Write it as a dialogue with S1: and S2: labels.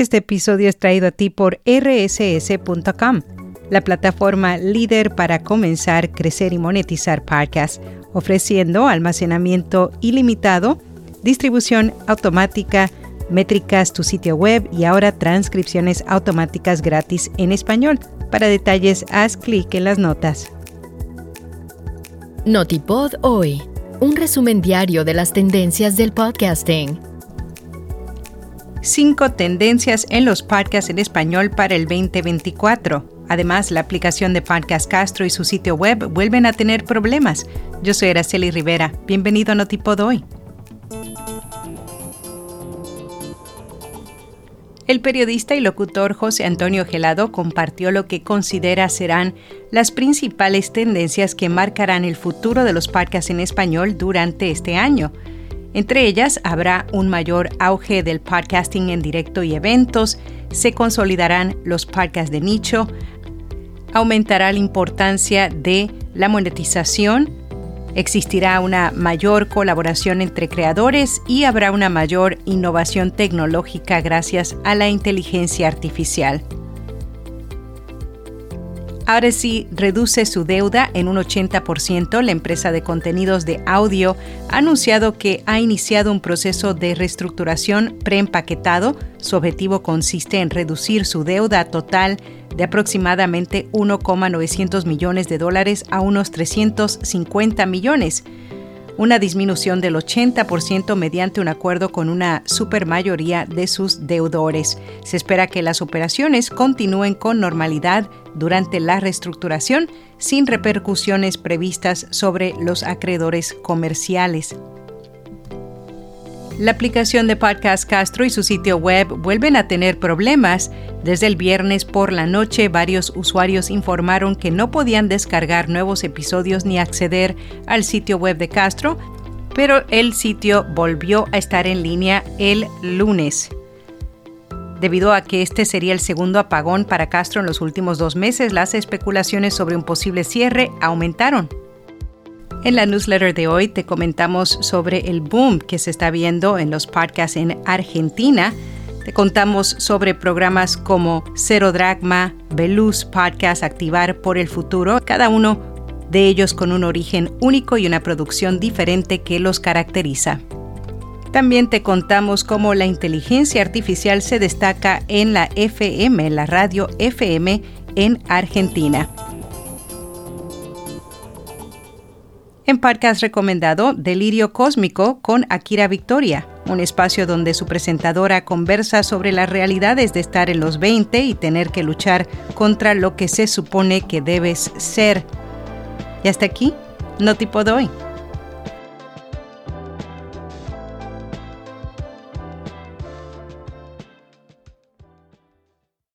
S1: Este episodio es traído a ti por rss.com, la plataforma líder para comenzar, crecer y monetizar podcasts, ofreciendo almacenamiento ilimitado, distribución automática, métricas, tu sitio web y ahora transcripciones automáticas gratis en español. Para detalles, haz clic en las notas.
S2: Notipod hoy, un resumen diario de las tendencias del podcasting.
S1: Cinco tendencias en los podcasts en español para el 2024. Además, la aplicación de Podcast Castro y su sitio web vuelven a tener problemas. Yo soy Araceli Rivera. Bienvenido a Notipod hoy. El periodista y locutor José Antonio Gelado compartió lo que considera serán las principales tendencias que marcarán el futuro de los podcasts en español durante este año. Entre ellas habrá un mayor auge del podcasting en directo y eventos, se consolidarán los podcasts de nicho, aumentará la importancia de la monetización Existirá una mayor colaboración entre creadores y habrá una mayor innovación tecnológica gracias a la inteligencia artificial. Ahora sí reduce su deuda en un 80%. La empresa de contenidos de audio ha anunciado que ha iniciado un proceso de reestructuración preempaquetado. Su objetivo consiste en reducir su deuda total de aproximadamente 1,900 millones de dólares a unos 350 millones, una disminución del 80% mediante un acuerdo con una supermayoría de sus deudores. Se espera que las operaciones continúen con normalidad durante la reestructuración sin repercusiones previstas sobre los acreedores comerciales. La aplicación de Podcast Castro y su sitio web vuelven a tener problemas. Desde el viernes por la noche, varios usuarios informaron que no podían descargar nuevos episodios ni acceder al sitio web de Castro, pero el sitio volvió a estar en línea el lunes. Debido a que este sería el segundo apagón para Castro en los últimos dos meses, las especulaciones sobre un posible cierre aumentaron. En la newsletter de hoy te comentamos sobre el boom que se está viendo en los podcasts en Argentina. Te contamos sobre programas como Cero Dragma, Veluz Podcast, Activar por el Futuro, cada uno de ellos con un origen único y una producción diferente que los caracteriza. También te contamos cómo la inteligencia artificial se destaca en la FM, la radio FM en Argentina. En podcast recomendado Delirio Cósmico con Akira Victoria, un espacio donde su presentadora conversa sobre las realidades de estar en los 20 y tener que luchar contra lo que se supone que debes ser. Y hasta aquí, no tipo doy.